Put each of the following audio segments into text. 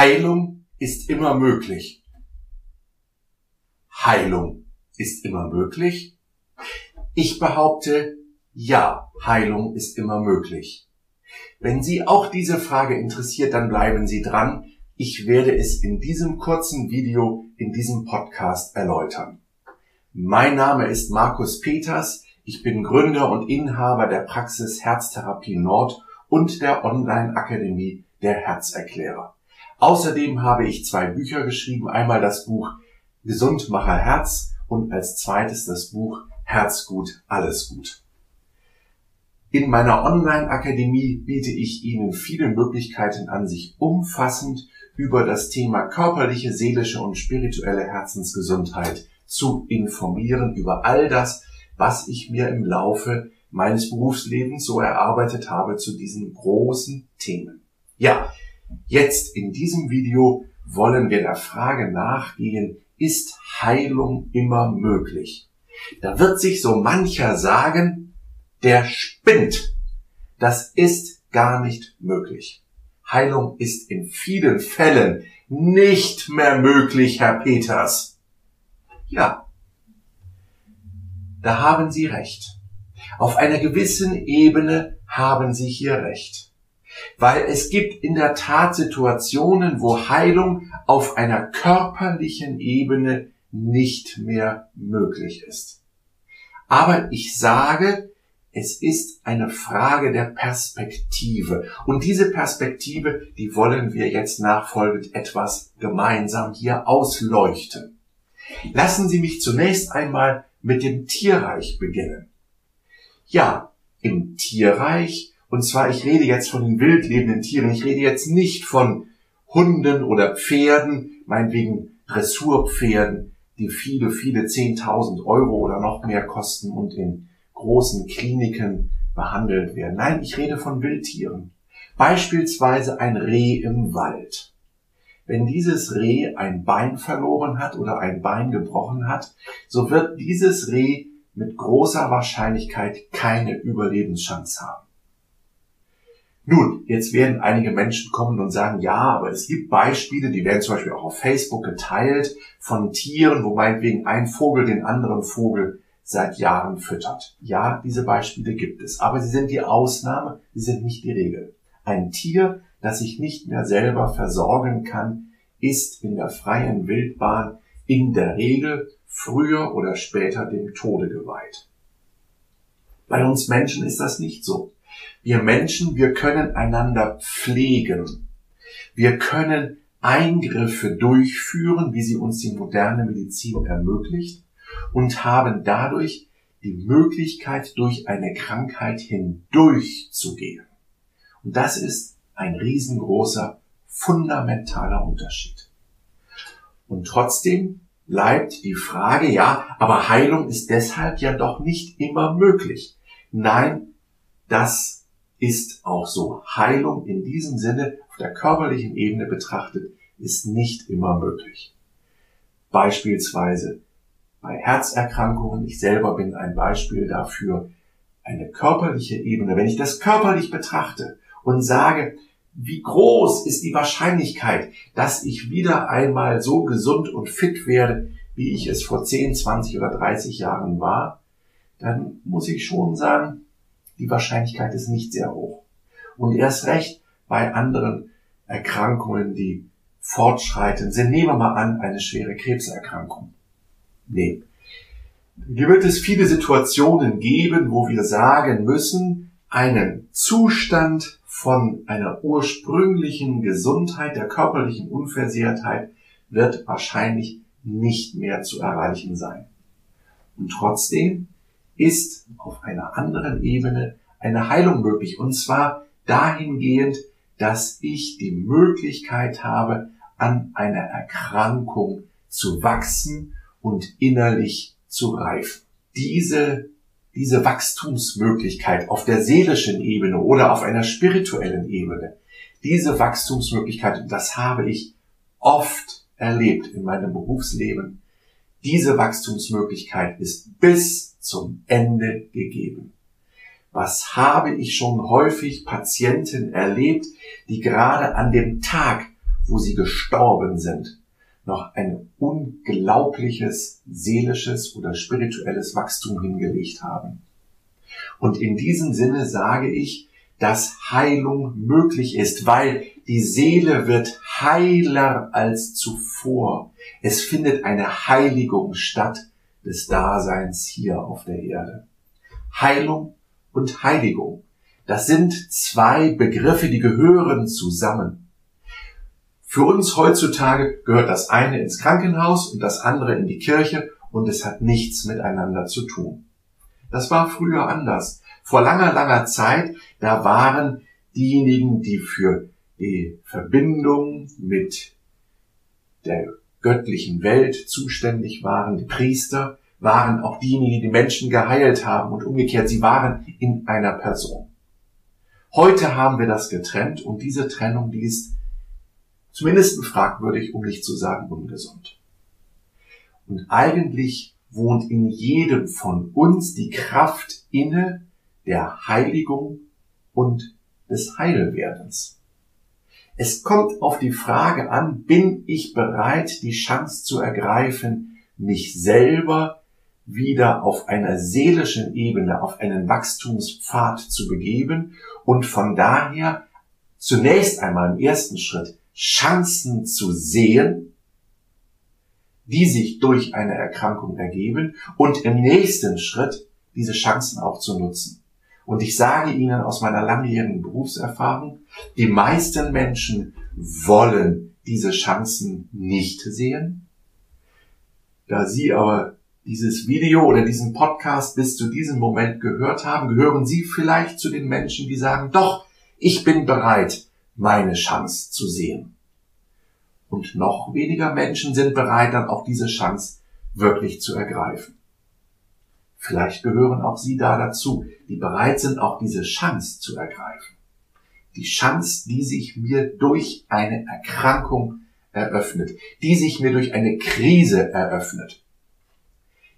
Heilung ist immer möglich. Heilung ist immer möglich? Ich behaupte, ja, Heilung ist immer möglich. Wenn Sie auch diese Frage interessiert, dann bleiben Sie dran. Ich werde es in diesem kurzen Video, in diesem Podcast erläutern. Mein Name ist Markus Peters. Ich bin Gründer und Inhaber der Praxis Herztherapie Nord und der Online-Akademie der Herzerklärer. Außerdem habe ich zwei Bücher geschrieben. Einmal das Buch Gesundmacher Herz und als zweites das Buch Herzgut, alles gut. In meiner Online-Akademie biete ich Ihnen viele Möglichkeiten an, sich umfassend über das Thema körperliche, seelische und spirituelle Herzensgesundheit zu informieren, über all das, was ich mir im Laufe meines Berufslebens so erarbeitet habe zu diesen großen Themen. Ja, Jetzt in diesem Video wollen wir der Frage nachgehen, ist Heilung immer möglich? Da wird sich so mancher sagen, der spinnt. Das ist gar nicht möglich. Heilung ist in vielen Fällen nicht mehr möglich, Herr Peters. Ja, da haben Sie recht. Auf einer gewissen Ebene haben Sie hier recht. Weil es gibt in der Tat Situationen, wo Heilung auf einer körperlichen Ebene nicht mehr möglich ist. Aber ich sage, es ist eine Frage der Perspektive. Und diese Perspektive, die wollen wir jetzt nachfolgend etwas gemeinsam hier ausleuchten. Lassen Sie mich zunächst einmal mit dem Tierreich beginnen. Ja, im Tierreich und zwar, ich rede jetzt von den wild lebenden Tieren. Ich rede jetzt nicht von Hunden oder Pferden, meinetwegen Dressurpferden, die viele, viele Zehntausend Euro oder noch mehr kosten und in großen Kliniken behandelt werden. Nein, ich rede von Wildtieren. Beispielsweise ein Reh im Wald. Wenn dieses Reh ein Bein verloren hat oder ein Bein gebrochen hat, so wird dieses Reh mit großer Wahrscheinlichkeit keine Überlebenschance haben. Nun, jetzt werden einige Menschen kommen und sagen, ja, aber es gibt Beispiele, die werden zum Beispiel auch auf Facebook geteilt von Tieren, wo meinetwegen ein Vogel den anderen Vogel seit Jahren füttert. Ja, diese Beispiele gibt es, aber sie sind die Ausnahme, sie sind nicht die Regel. Ein Tier, das sich nicht mehr selber versorgen kann, ist in der freien Wildbahn in der Regel früher oder später dem Tode geweiht. Bei uns Menschen ist das nicht so. Wir Menschen, wir können einander pflegen. Wir können Eingriffe durchführen, wie sie uns die moderne Medizin ermöglicht und haben dadurch die Möglichkeit, durch eine Krankheit hindurchzugehen. Und das ist ein riesengroßer, fundamentaler Unterschied. Und trotzdem bleibt die Frage, ja, aber Heilung ist deshalb ja doch nicht immer möglich. Nein, das ist auch so. Heilung in diesem Sinne auf der körperlichen Ebene betrachtet ist nicht immer möglich. Beispielsweise bei Herzerkrankungen, ich selber bin ein Beispiel dafür, eine körperliche Ebene, wenn ich das körperlich betrachte und sage, wie groß ist die Wahrscheinlichkeit, dass ich wieder einmal so gesund und fit werde, wie ich es vor 10, 20 oder 30 Jahren war, dann muss ich schon sagen, die Wahrscheinlichkeit ist nicht sehr hoch. Und erst recht bei anderen Erkrankungen, die fortschreitend sind. Nehmen wir mal an, eine schwere Krebserkrankung. Nee. Hier wird es viele Situationen geben, wo wir sagen müssen, einen Zustand von einer ursprünglichen Gesundheit, der körperlichen Unversehrtheit wird wahrscheinlich nicht mehr zu erreichen sein. Und trotzdem ist auf einer anderen Ebene eine Heilung möglich. Und zwar dahingehend, dass ich die Möglichkeit habe, an einer Erkrankung zu wachsen und innerlich zu reifen. Diese, diese Wachstumsmöglichkeit auf der seelischen Ebene oder auf einer spirituellen Ebene, diese Wachstumsmöglichkeit, das habe ich oft erlebt in meinem Berufsleben, diese Wachstumsmöglichkeit ist bis zum Ende gegeben. Was habe ich schon häufig Patienten erlebt, die gerade an dem Tag, wo sie gestorben sind, noch ein unglaubliches seelisches oder spirituelles Wachstum hingelegt haben. Und in diesem Sinne sage ich, dass Heilung möglich ist, weil die Seele wird heiler als zuvor. Es findet eine Heiligung statt des Daseins hier auf der Erde. Heilung und Heiligung. Das sind zwei Begriffe, die gehören zusammen. Für uns heutzutage gehört das eine ins Krankenhaus und das andere in die Kirche und es hat nichts miteinander zu tun. Das war früher anders. Vor langer, langer Zeit, da waren diejenigen, die für die Verbindung mit der göttlichen Welt zuständig waren, die Priester, waren auch diejenigen, die Menschen geheilt haben und umgekehrt, sie waren in einer Person. Heute haben wir das getrennt und diese Trennung, die ist zumindest fragwürdig, um nicht zu sagen ungesund. Und eigentlich wohnt in jedem von uns die Kraft inne der Heiligung und des Heilwerdens. Es kommt auf die Frage an, bin ich bereit, die Chance zu ergreifen, mich selber wieder auf einer seelischen Ebene auf einen Wachstumspfad zu begeben und von daher zunächst einmal im ersten Schritt Chancen zu sehen, die sich durch eine Erkrankung ergeben und im nächsten Schritt diese Chancen auch zu nutzen. Und ich sage Ihnen aus meiner langjährigen Berufserfahrung, die meisten Menschen wollen diese Chancen nicht sehen. Da Sie aber dieses Video oder diesen Podcast bis zu diesem Moment gehört haben, gehören Sie vielleicht zu den Menschen, die sagen, doch, ich bin bereit, meine Chance zu sehen. Und noch weniger Menschen sind bereit, dann auch diese Chance wirklich zu ergreifen. Vielleicht gehören auch Sie da dazu, die bereit sind, auch diese Chance zu ergreifen. Die Chance, die sich mir durch eine Erkrankung eröffnet, die sich mir durch eine Krise eröffnet.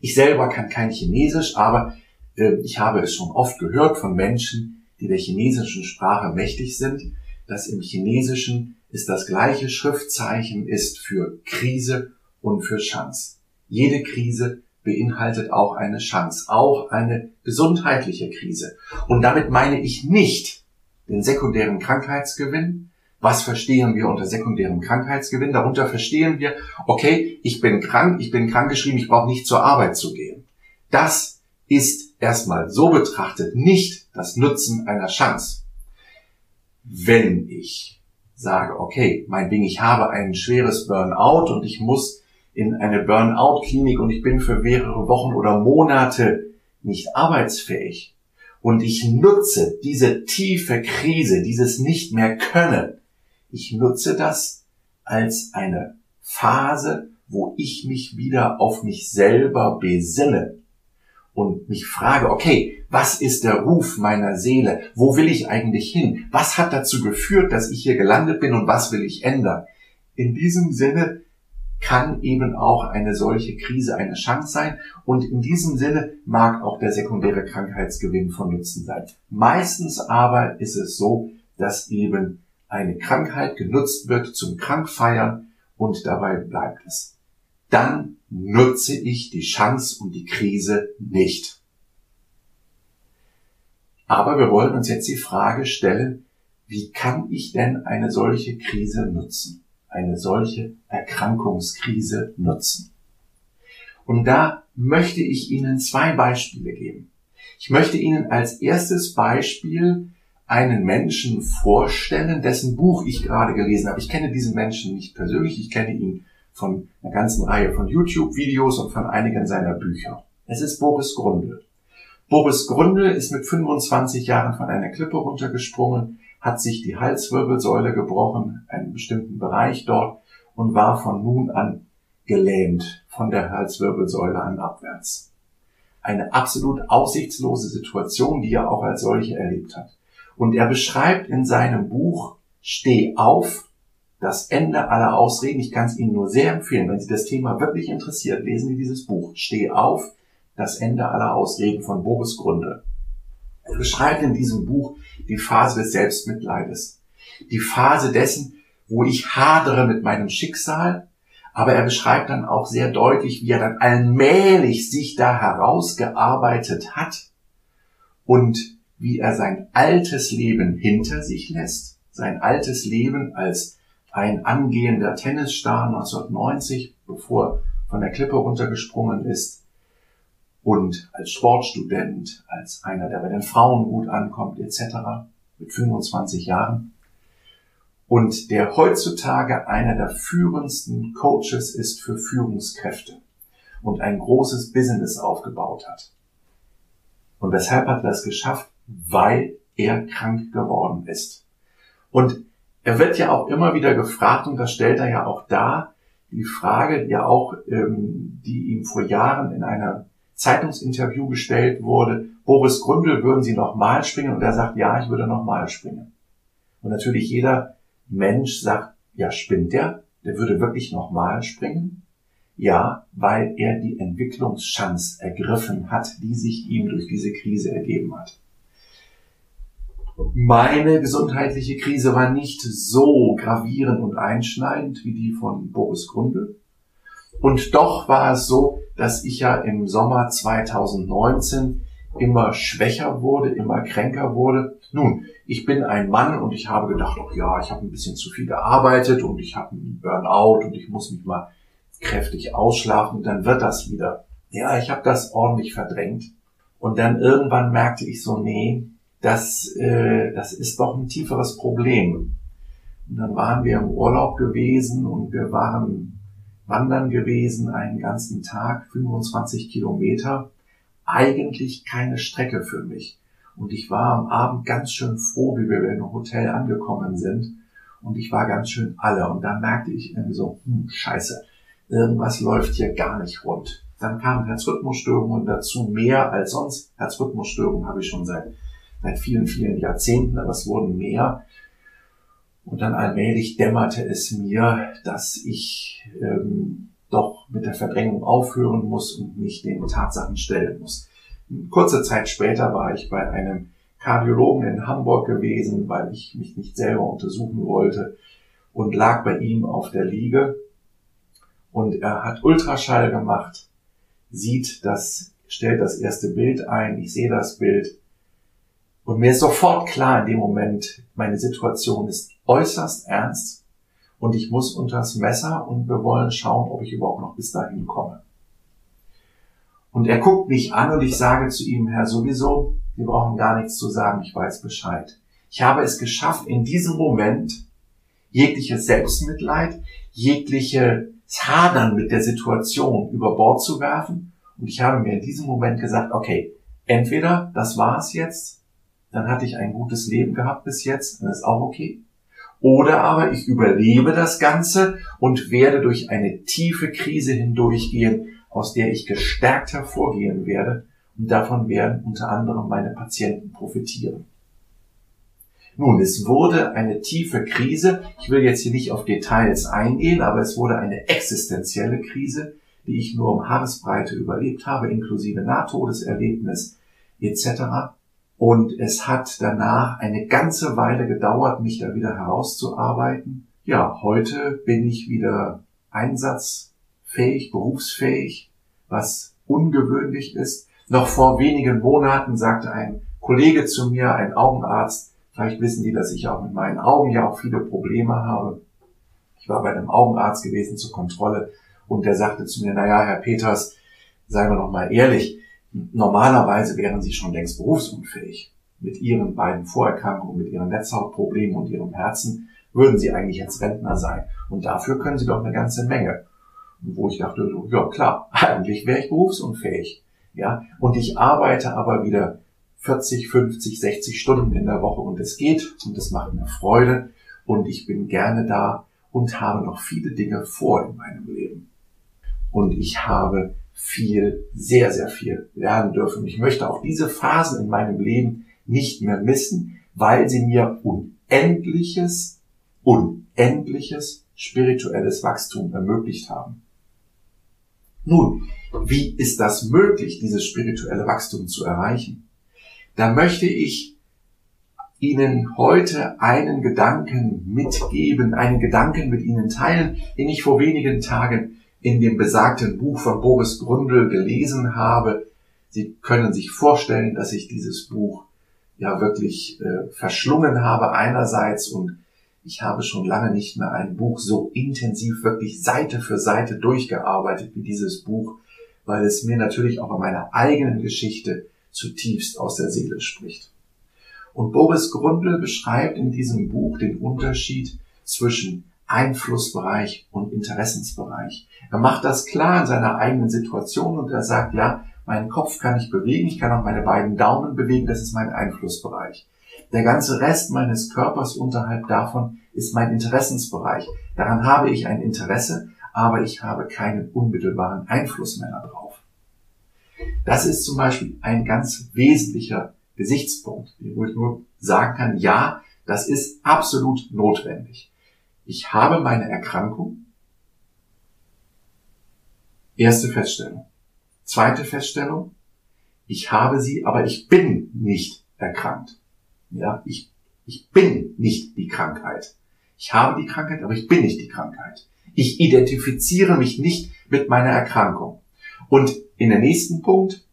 Ich selber kann kein Chinesisch, aber äh, ich habe es schon oft gehört von Menschen, die der chinesischen Sprache mächtig sind, dass im Chinesischen ist das gleiche Schriftzeichen ist für Krise und für Chance. Jede Krise beinhaltet auch eine Chance, auch eine gesundheitliche Krise. Und damit meine ich nicht den sekundären Krankheitsgewinn, was verstehen wir unter sekundärem Krankheitsgewinn? Darunter verstehen wir, okay, ich bin krank, ich bin krankgeschrieben, ich brauche nicht zur Arbeit zu gehen. Das ist erstmal so betrachtet nicht das Nutzen einer Chance. Wenn ich sage, okay, mein Ding, ich habe ein schweres Burnout und ich muss in eine Burnout-Klinik und ich bin für mehrere Wochen oder Monate nicht arbeitsfähig und ich nutze diese tiefe Krise, dieses nicht mehr können, ich nutze das als eine Phase, wo ich mich wieder auf mich selber besinne und mich frage, okay, was ist der Ruf meiner Seele? Wo will ich eigentlich hin? Was hat dazu geführt, dass ich hier gelandet bin und was will ich ändern? In diesem Sinne kann eben auch eine solche Krise eine Chance sein und in diesem Sinne mag auch der sekundäre Krankheitsgewinn von Nutzen sein. Meistens aber ist es so, dass eben eine Krankheit genutzt wird zum Krankfeiern und dabei bleibt es. Dann nutze ich die Chance und die Krise nicht. Aber wir wollen uns jetzt die Frage stellen, wie kann ich denn eine solche Krise nutzen? Eine solche Erkrankungskrise nutzen? Und da möchte ich Ihnen zwei Beispiele geben. Ich möchte Ihnen als erstes Beispiel einen Menschen vorstellen, dessen Buch ich gerade gelesen habe. Ich kenne diesen Menschen nicht persönlich, ich kenne ihn von einer ganzen Reihe von YouTube-Videos und von einigen seiner Bücher. Es ist Boris Grundl. Boris Grundl ist mit 25 Jahren von einer Klippe runtergesprungen, hat sich die Halswirbelsäule gebrochen, einen bestimmten Bereich dort und war von nun an gelähmt von der Halswirbelsäule an abwärts. Eine absolut aussichtslose Situation, die er auch als solche erlebt hat. Und er beschreibt in seinem Buch Steh auf, das Ende aller Ausreden. Ich kann es Ihnen nur sehr empfehlen, wenn Sie das Thema wirklich interessiert, lesen Sie dieses Buch. Steh auf, das Ende aller Ausreden von Boris Grunde. Er beschreibt in diesem Buch die Phase des Selbstmitleides. Die Phase dessen, wo ich hadere mit meinem Schicksal, aber er beschreibt dann auch sehr deutlich, wie er dann allmählich sich da herausgearbeitet hat und wie er sein altes Leben hinter sich lässt, sein altes Leben als ein angehender Tennisstar 1990, bevor von der Klippe runtergesprungen ist, und als Sportstudent, als einer, der bei den Frauen gut ankommt, etc., mit 25 Jahren, und der heutzutage einer der führendsten Coaches ist für Führungskräfte und ein großes Business aufgebaut hat. Und weshalb hat er das geschafft? Weil er krank geworden ist. Und er wird ja auch immer wieder gefragt, und das stellt er ja auch dar, die Frage, die ja auch, ähm, die ihm vor Jahren in einer Zeitungsinterview gestellt wurde, Boris Gründel, würden Sie nochmal springen? Und er sagt, ja, ich würde nochmal springen. Und natürlich jeder Mensch sagt, ja, spinnt der? Der würde wirklich nochmal springen? Ja, weil er die Entwicklungschance ergriffen hat, die sich ihm durch diese Krise ergeben hat. Meine gesundheitliche Krise war nicht so gravierend und einschneidend wie die von Boris Grundl. Und doch war es so, dass ich ja im Sommer 2019 immer schwächer wurde, immer kränker wurde. Nun, ich bin ein Mann und ich habe gedacht, ach ja, ich habe ein bisschen zu viel gearbeitet und ich habe einen Burnout und ich muss mich mal kräftig ausschlafen und dann wird das wieder. Ja, ich habe das ordentlich verdrängt. Und dann irgendwann merkte ich so, nee, das, äh, das ist doch ein tieferes Problem. Und dann waren wir im Urlaub gewesen und wir waren wandern gewesen einen ganzen Tag, 25 Kilometer. Eigentlich keine Strecke für mich. Und ich war am Abend ganz schön froh, wie wir im Hotel angekommen sind. Und ich war ganz schön alle. Und dann merkte ich irgendwie so, hm, scheiße, irgendwas läuft hier gar nicht rund. Dann kamen Herzrhythmusstörungen dazu, mehr als sonst. Herzrhythmusstörungen habe ich schon seit, seit vielen, vielen Jahrzehnten, aber es wurden mehr. Und dann allmählich dämmerte es mir, dass ich ähm, doch mit der Verdrängung aufhören muss und mich den Tatsachen stellen muss. Kurze Zeit später war ich bei einem Kardiologen in Hamburg gewesen, weil ich mich nicht selber untersuchen wollte und lag bei ihm auf der Liege und er hat Ultraschall gemacht, sieht das, stellt das erste Bild ein, ich sehe das Bild und mir ist sofort klar in dem Moment, meine Situation ist äußerst ernst und ich muss unters Messer und wir wollen schauen, ob ich überhaupt noch bis dahin komme. Und er guckt mich an und ich sage zu ihm, Herr, sowieso, wir brauchen gar nichts zu sagen, ich weiß Bescheid. Ich habe es geschafft, in diesem Moment jegliches Selbstmitleid, jegliches Hadern mit der Situation über Bord zu werfen. Und ich habe mir in diesem Moment gesagt, okay, entweder das war es jetzt, dann hatte ich ein gutes Leben gehabt bis jetzt, dann ist auch okay. Oder aber ich überlebe das Ganze und werde durch eine tiefe Krise hindurchgehen, aus der ich gestärkt hervorgehen werde und davon werden unter anderem meine Patienten profitieren. Nun, es wurde eine tiefe Krise. Ich will jetzt hier nicht auf Details eingehen, aber es wurde eine existenzielle Krise, die ich nur um Haaresbreite überlebt habe, inklusive Nahtodeserlebnis etc. Und es hat danach eine ganze Weile gedauert, mich da wieder herauszuarbeiten. Ja, heute bin ich wieder Einsatz fähig, berufsfähig, was ungewöhnlich ist. Noch vor wenigen Monaten sagte ein Kollege zu mir, ein Augenarzt, vielleicht wissen die, dass ich auch mit meinen Augen ja auch viele Probleme habe. Ich war bei einem Augenarzt gewesen zur Kontrolle und der sagte zu mir, naja, Herr Peters, seien wir noch mal ehrlich, normalerweise wären Sie schon längst berufsunfähig. Mit Ihren beiden Vorerkrankungen, mit Ihren Netzhautproblemen und Ihrem Herzen würden Sie eigentlich jetzt Rentner sein. Und dafür können Sie doch eine ganze Menge wo ich dachte, so, ja klar, eigentlich wäre ich berufsunfähig. Ja, und ich arbeite aber wieder 40, 50, 60 Stunden in der Woche und es geht und es macht mir Freude und ich bin gerne da und habe noch viele Dinge vor in meinem Leben. Und ich habe viel, sehr, sehr viel lernen dürfen. Ich möchte auch diese Phasen in meinem Leben nicht mehr missen, weil sie mir unendliches, unendliches spirituelles Wachstum ermöglicht haben. Nun, wie ist das möglich, dieses spirituelle Wachstum zu erreichen? Da möchte ich Ihnen heute einen Gedanken mitgeben, einen Gedanken mit Ihnen teilen, den ich vor wenigen Tagen in dem besagten Buch von Boris Grundl gelesen habe. Sie können sich vorstellen, dass ich dieses Buch ja wirklich äh, verschlungen habe einerseits und ich habe schon lange nicht mehr ein Buch so intensiv wirklich Seite für Seite durchgearbeitet wie dieses Buch, weil es mir natürlich auch an meiner eigenen Geschichte zutiefst aus der Seele spricht. Und Boris Grundl beschreibt in diesem Buch den Unterschied zwischen Einflussbereich und Interessensbereich. Er macht das klar in seiner eigenen Situation und er sagt, ja, meinen Kopf kann ich bewegen, ich kann auch meine beiden Daumen bewegen, das ist mein Einflussbereich. Der ganze Rest meines Körpers unterhalb davon ist mein Interessensbereich. Daran habe ich ein Interesse, aber ich habe keinen unmittelbaren Einfluss mehr darauf. Das ist zum Beispiel ein ganz wesentlicher Gesichtspunkt, wo ich nur sagen kann, ja, das ist absolut notwendig. Ich habe meine Erkrankung. Erste Feststellung. Zweite Feststellung. Ich habe sie, aber ich bin nicht erkrankt. Ja, ich, ich bin nicht die Krankheit. Ich habe die Krankheit, aber ich bin nicht die Krankheit. Ich identifiziere mich nicht mit meiner Erkrankung. Und in der nächsten Punkt,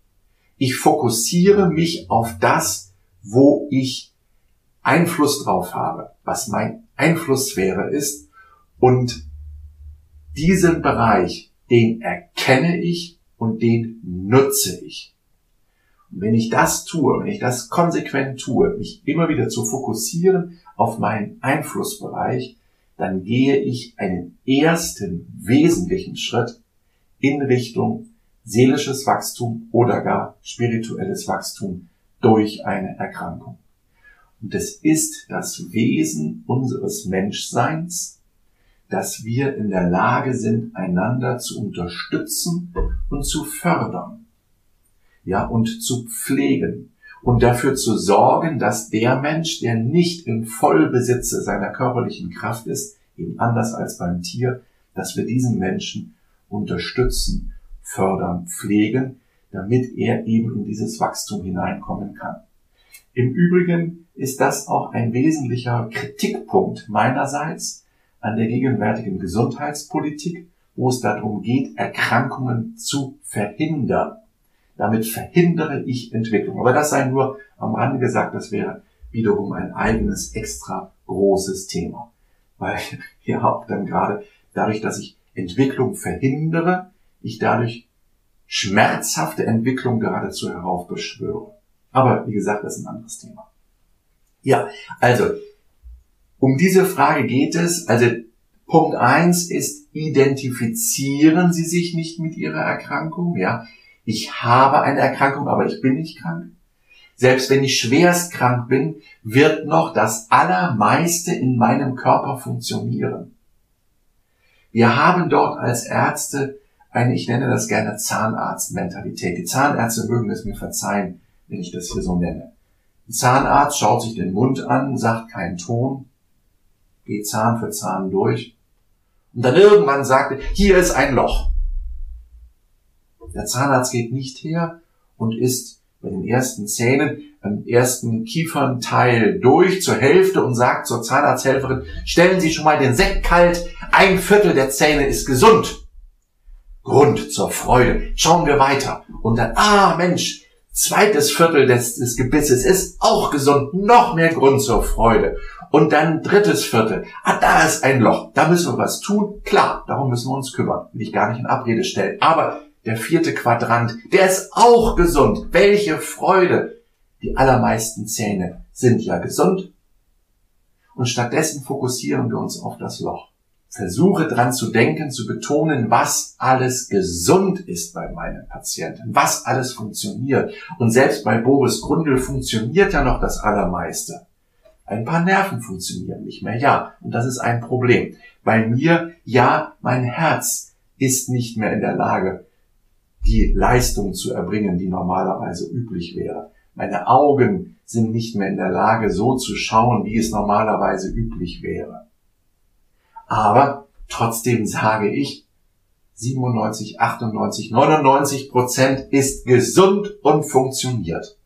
ich fokussiere mich auf das, wo ich Einfluss drauf habe, was mein Einflusssphäre ist. Und diesen Bereich, den erkenne ich und den nutze ich. Und wenn ich das tue, wenn ich das konsequent tue, mich immer wieder zu fokussieren auf meinen Einflussbereich, dann gehe ich einen ersten wesentlichen Schritt in Richtung seelisches Wachstum oder gar spirituelles Wachstum durch eine Erkrankung. Und es ist das Wesen unseres Menschseins, dass wir in der Lage sind, einander zu unterstützen und zu fördern. Ja, und zu pflegen und dafür zu sorgen, dass der Mensch, der nicht im Vollbesitze seiner körperlichen Kraft ist, eben anders als beim Tier, dass wir diesen Menschen unterstützen fördern, pflegen, damit er eben in dieses Wachstum hineinkommen kann. Im Übrigen ist das auch ein wesentlicher Kritikpunkt meinerseits an der gegenwärtigen Gesundheitspolitik, wo es darum geht, Erkrankungen zu verhindern. Damit verhindere ich Entwicklung. Aber das sei nur am Rande gesagt, das wäre wiederum ein eigenes extra großes Thema. Weil hier auch dann gerade dadurch, dass ich Entwicklung verhindere, ich dadurch schmerzhafte Entwicklung geradezu heraufbeschwöre. Aber wie gesagt, das ist ein anderes Thema. Ja, also, um diese Frage geht es. Also, Punkt eins ist, identifizieren Sie sich nicht mit Ihrer Erkrankung. Ja, ich habe eine Erkrankung, aber ich bin nicht krank. Selbst wenn ich schwerst krank bin, wird noch das Allermeiste in meinem Körper funktionieren. Wir haben dort als Ärzte eine, ich nenne das gerne Zahnarztmentalität. Die Zahnärzte mögen es mir verzeihen, wenn ich das hier so nenne. Ein Zahnarzt schaut sich den Mund an, sagt keinen Ton, geht Zahn für Zahn durch und dann irgendwann sagt er, hier ist ein Loch. Der Zahnarzt geht nicht her und ist bei den ersten Zähnen, am ersten Kiefernteil durch zur Hälfte und sagt zur Zahnarzthelferin, stellen Sie schon mal den Sekt kalt, ein Viertel der Zähne ist gesund. Grund zur Freude. Schauen wir weiter. Und dann, ah Mensch, zweites Viertel des, des Gebisses ist auch gesund, noch mehr Grund zur Freude. Und dann drittes Viertel. Ah, da ist ein Loch. Da müssen wir was tun. Klar, darum müssen wir uns kümmern. Will ich gar nicht in Abrede stellen. Aber der vierte Quadrant, der ist auch gesund. Welche Freude. Die allermeisten Zähne sind ja gesund. Und stattdessen fokussieren wir uns auf das Loch versuche dran zu denken, zu betonen, was alles gesund ist bei meinen Patienten, was alles funktioniert. Und selbst bei Boris Grundl funktioniert ja noch das Allermeiste. Ein paar Nerven funktionieren nicht mehr, ja, und das ist ein Problem. Bei mir, ja, mein Herz ist nicht mehr in der Lage, die Leistung zu erbringen, die normalerweise üblich wäre. Meine Augen sind nicht mehr in der Lage, so zu schauen, wie es normalerweise üblich wäre. Aber trotzdem sage ich, 97, 98, 99 Prozent ist gesund und funktioniert.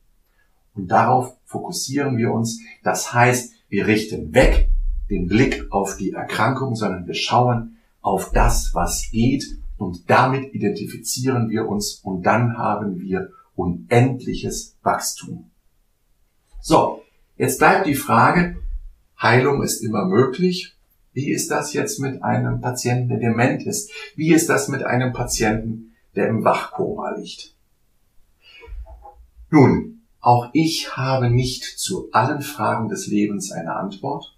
Und darauf fokussieren wir uns. Das heißt, wir richten weg den Blick auf die Erkrankung, sondern wir schauen auf das, was geht und damit identifizieren wir uns und dann haben wir unendliches Wachstum. So, jetzt bleibt die Frage, Heilung ist immer möglich. Wie ist das jetzt mit einem Patienten, der dement ist? Wie ist das mit einem Patienten, der im Wachkoma liegt? Nun, auch ich habe nicht zu allen Fragen des Lebens eine Antwort.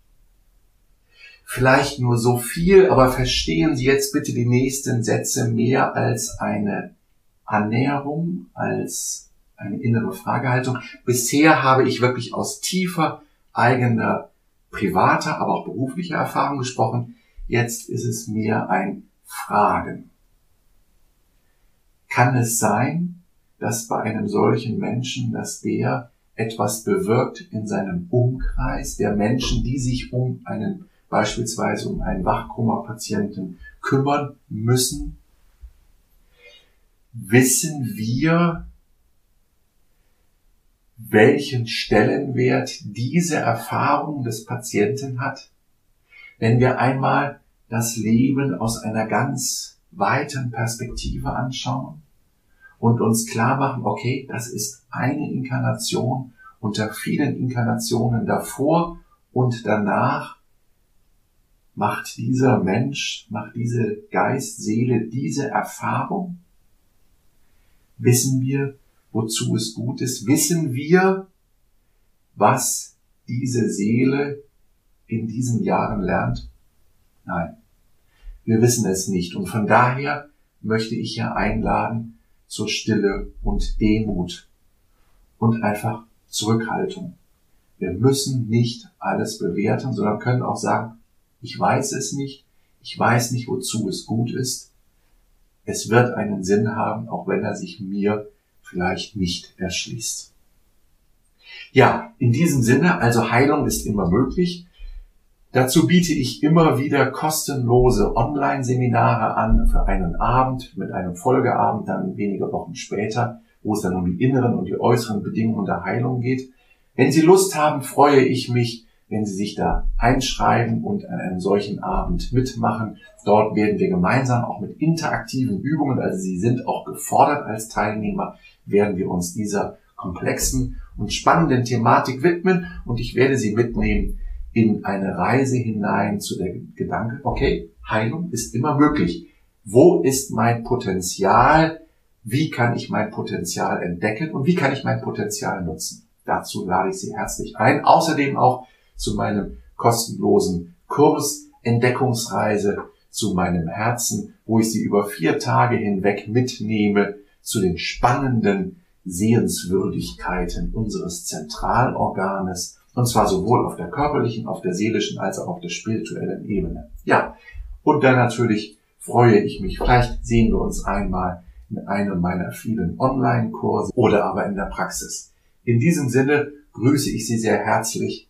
Vielleicht nur so viel, aber verstehen Sie jetzt bitte die nächsten Sätze mehr als eine Annäherung, als eine innere Fragehaltung. Bisher habe ich wirklich aus tiefer eigener privater, aber auch beruflicher Erfahrung gesprochen. Jetzt ist es mehr ein Fragen. Kann es sein, dass bei einem solchen Menschen, dass der etwas bewirkt in seinem Umkreis der Menschen, die sich um einen beispielsweise um einen Wachkoma-Patienten kümmern müssen? Wissen wir, welchen Stellenwert diese Erfahrung des Patienten hat? Wenn wir einmal das Leben aus einer ganz weiten Perspektive anschauen und uns klar machen, okay, das ist eine Inkarnation unter vielen Inkarnationen davor und danach macht dieser Mensch, macht diese Geist, Seele diese Erfahrung? Wissen wir, wozu es gut ist? Wissen wir, was diese Seele in diesen Jahren lernt? Nein, wir wissen es nicht. Und von daher möchte ich ja einladen zur Stille und Demut und einfach Zurückhaltung. Wir müssen nicht alles bewerten, sondern können auch sagen, ich weiß es nicht, ich weiß nicht, wozu es gut ist. Es wird einen Sinn haben, auch wenn er sich mir vielleicht nicht erschließt. Ja, in diesem Sinne, also Heilung ist immer möglich. Dazu biete ich immer wieder kostenlose Online-Seminare an für einen Abend mit einem Folgeabend dann wenige Wochen später, wo es dann um die inneren und die äußeren Bedingungen der Heilung geht. Wenn Sie Lust haben, freue ich mich, wenn Sie sich da einschreiben und an einem solchen Abend mitmachen. Dort werden wir gemeinsam auch mit interaktiven Übungen, also Sie sind auch gefordert als Teilnehmer, werden wir uns dieser komplexen und spannenden Thematik widmen und ich werde Sie mitnehmen in eine Reise hinein zu der Gedanke, okay, Heilung ist immer möglich. Wo ist mein Potenzial? Wie kann ich mein Potenzial entdecken und wie kann ich mein Potenzial nutzen? Dazu lade ich Sie herzlich ein. Außerdem auch zu meinem kostenlosen Kurs Entdeckungsreise zu meinem Herzen, wo ich Sie über vier Tage hinweg mitnehme zu den spannenden Sehenswürdigkeiten unseres Zentralorganes, und zwar sowohl auf der körperlichen, auf der seelischen als auch auf der spirituellen Ebene. Ja, und dann natürlich freue ich mich, vielleicht sehen wir uns einmal in einem meiner vielen Online-Kurse oder aber in der Praxis. In diesem Sinne grüße ich Sie sehr herzlich.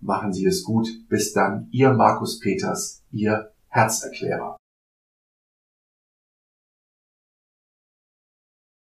Machen Sie es gut. Bis dann. Ihr Markus Peters, Ihr Herzerklärer.